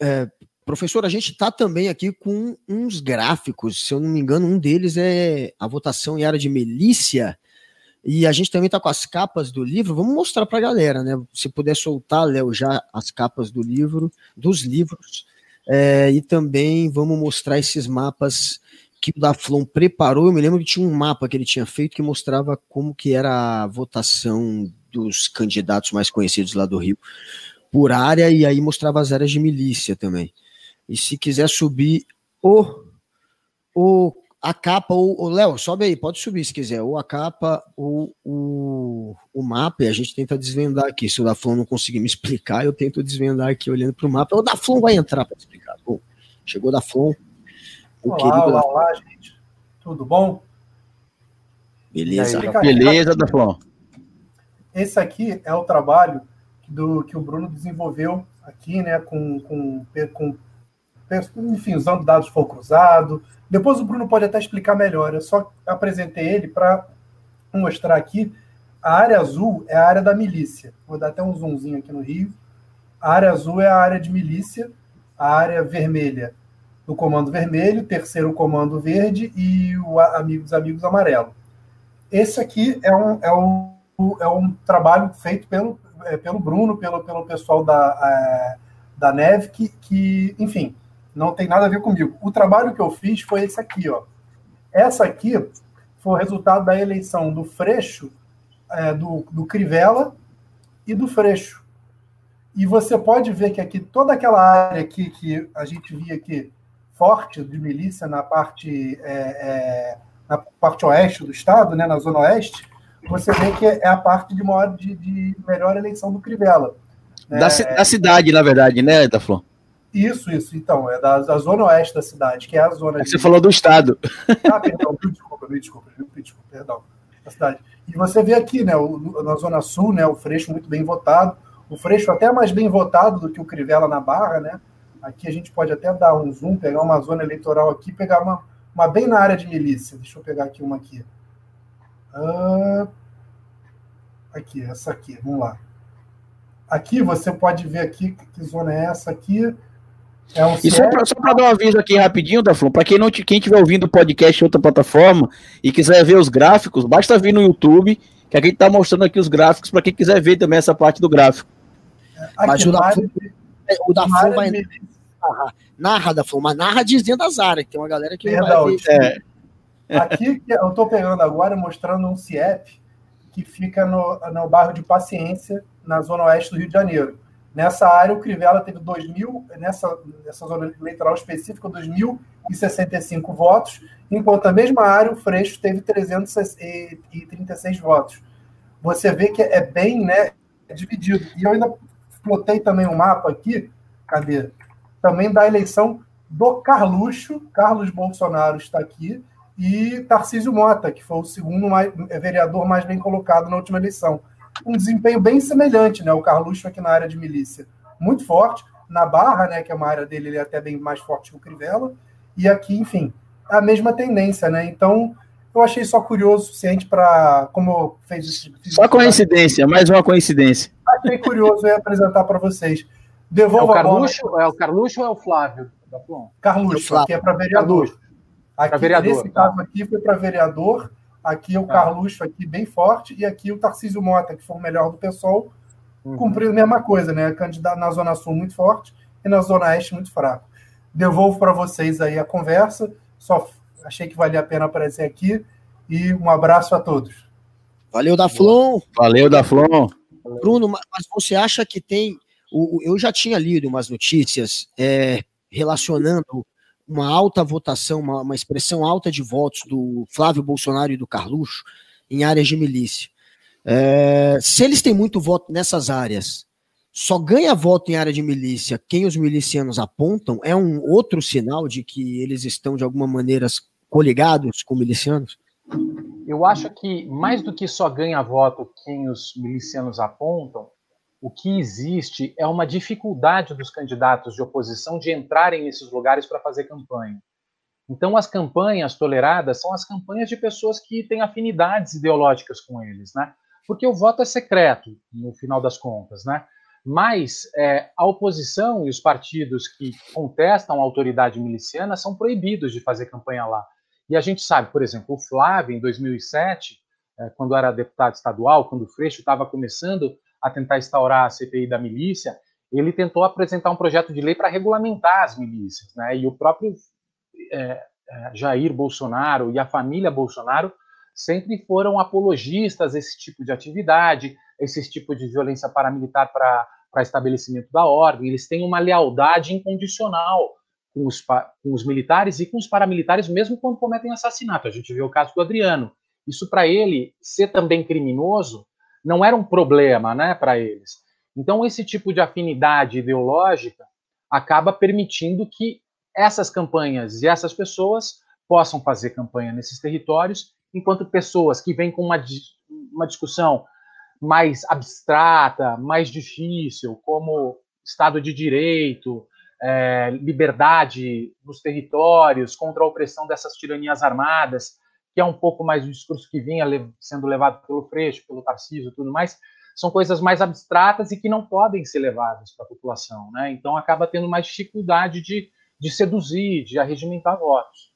é, professor, a gente está também aqui com uns gráficos, se eu não me engano, um deles é a votação em área de milícia, e a gente também está com as capas do livro, vamos mostrar para a galera, né? Se puder soltar, Léo, já as capas do livro, dos livros, é, e também vamos mostrar esses mapas que o Daflon preparou. Eu me lembro que tinha um mapa que ele tinha feito que mostrava como que era a votação dos candidatos mais conhecidos lá do Rio por área, e aí mostrava as áreas de milícia também. E se quiser subir o, o a capa, ou, Léo, sobe aí, pode subir se quiser, ou a capa, ou o, o mapa, e a gente tenta desvendar aqui. Se o Daflon não conseguir me explicar, eu tento desvendar aqui olhando para o mapa. O Daflon vai entrar para explicar. Bom, chegou o Daflon. O olá, olá, olá, gente. Tudo bom? Beleza. Aí, Beleza, Daflon. Esse aqui é o trabalho do, que o Bruno desenvolveu aqui, né, com, com, com enfim, usando dados fogo cruzado. Depois o Bruno pode até explicar melhor. Eu só apresentei ele para mostrar aqui. A área azul é a área da milícia. Vou dar até um zoomzinho aqui no Rio. A área azul é a área de milícia. A área vermelha do comando vermelho, terceiro comando verde e o amigos amigos amarelo. Esse aqui é um, é um, é um trabalho feito pelo, é, pelo Bruno, pelo, pelo pessoal da, é, da Neve, que, que, enfim, não tem nada a ver comigo. O trabalho que eu fiz foi esse aqui, ó. Essa aqui foi o resultado da eleição do Freixo, é, do, do Crivella e do Freixo. E você pode ver que aqui toda aquela área aqui que a gente via aqui forte de milícia na parte é, é, na parte oeste do estado, né, na zona oeste, você vê que é a parte de, maior, de, de melhor eleição do Crivella. Da, é, da cidade, na verdade, né, da Flor? Isso, isso. Então, é da, da, zona oeste da cidade, que é a zona. Você de... falou do estado. Ah, perdão, me desculpa, me desculpa, me desculpa, perdão. Da cidade. E você vê aqui, né, o, na zona sul, né, o Freixo muito bem votado. O Freixo até mais bem votado do que o Crivella na Barra, né? Aqui a gente pode até dar um zoom, pegar uma zona eleitoral aqui, pegar uma, uma bem na área de milícia. Deixa eu pegar aqui uma aqui. Uh, aqui, essa aqui, vamos lá. Aqui você pode ver aqui que zona é essa aqui. É um e só para dar um aviso aqui rapidinho, Daflon, para quem não quem estiver ouvindo o podcast em outra plataforma e quiser ver os gráficos, basta vir no YouTube, que a gente está mostrando aqui os gráficos para quem quiser ver também essa parte do gráfico. Aqui mas o Daflon, o Daflon vai narrar, narra Daflon, mas narra dizendo as áreas, que tem uma galera que Perdão, vai ver. É. Aqui eu estou pegando agora mostrando um CIEP que fica no, no bairro de Paciência, na zona oeste do Rio de Janeiro. Nessa área, o Crivella teve 2.000, nessa, nessa zona eleitoral específica, 2.065 votos, enquanto a mesma área, o Freixo, teve 336 votos. Você vê que é bem né, dividido. E eu ainda plotei também um mapa aqui, cadê? Também da eleição do Carluxo, Carlos Bolsonaro está aqui, e Tarcísio Mota, que foi o segundo mais, vereador mais bem colocado na última eleição um desempenho bem semelhante, né? O Carluxo aqui na área de milícia, muito forte. Na Barra, né, que é uma área dele, ele é até bem mais forte que o Crivella. E aqui, enfim, a mesma tendência, né? Então, eu achei só curioso o suficiente para, como fez isso. Só coincidência, mais uma coincidência. Achei curioso e apresentar para vocês. Devolva é o Carluxo, bola... É o Carluxo ou é o Flávio? Carluxo, aqui é para vereador. Aqui, vereador, nesse tá. caso aqui foi para vereador Aqui o ah. Carluxo, aqui bem forte, e aqui o Tarcísio Mota, que foi o melhor do pessoal, uhum. cumprindo a mesma coisa, né? Candidato na Zona Sul muito forte e na Zona Oeste muito fraco. Devolvo para vocês aí a conversa, só achei que valia a pena aparecer aqui, e um abraço a todos. Valeu, Daflon! Valeu, Daflon! Bruno, mas você acha que tem. Eu já tinha lido umas notícias é, relacionando uma alta votação, uma, uma, expressão alta de votos do Flávio Bolsonaro e do Carluxo em áreas de milícia. É, se eles têm muito voto nessas áreas, só ganha voto em área de milícia quem os milicianos apontam, é um outro sinal de que eles estão, de alguma maneira, coligados com milicianos? Eu acho que, mais do que só ganha voto quem os milicianos apontam, o que existe é uma dificuldade dos candidatos de oposição de entrarem nesses lugares para fazer campanha. Então, as campanhas toleradas são as campanhas de pessoas que têm afinidades ideológicas com eles, né? Porque o voto é secreto, no final das contas, né? Mas é, a oposição e os partidos que contestam a autoridade miliciana são proibidos de fazer campanha lá. E a gente sabe, por exemplo, o Flávio, em 2007, é, quando era deputado estadual, quando o Freixo estava começando a tentar instaurar a CPI da milícia, ele tentou apresentar um projeto de lei para regulamentar as milícias. Né? E o próprio é, é, Jair Bolsonaro e a família Bolsonaro sempre foram apologistas desse tipo de atividade, esse tipo de violência paramilitar para estabelecimento da ordem. Eles têm uma lealdade incondicional com os, com os militares e com os paramilitares, mesmo quando cometem assassinato. A gente vê o caso do Adriano. Isso, para ele, ser também criminoso, não era um problema né, para eles. Então, esse tipo de afinidade ideológica acaba permitindo que essas campanhas e essas pessoas possam fazer campanha nesses territórios, enquanto pessoas que vêm com uma, uma discussão mais abstrata, mais difícil, como Estado de Direito, é, liberdade nos territórios, contra a opressão dessas tiranias armadas, que é um pouco mais o discurso que vinha sendo levado pelo Freixo, pelo Tarcísio tudo mais, são coisas mais abstratas e que não podem ser levadas para a população. Né? Então acaba tendo mais dificuldade de, de seduzir, de arregimentar votos.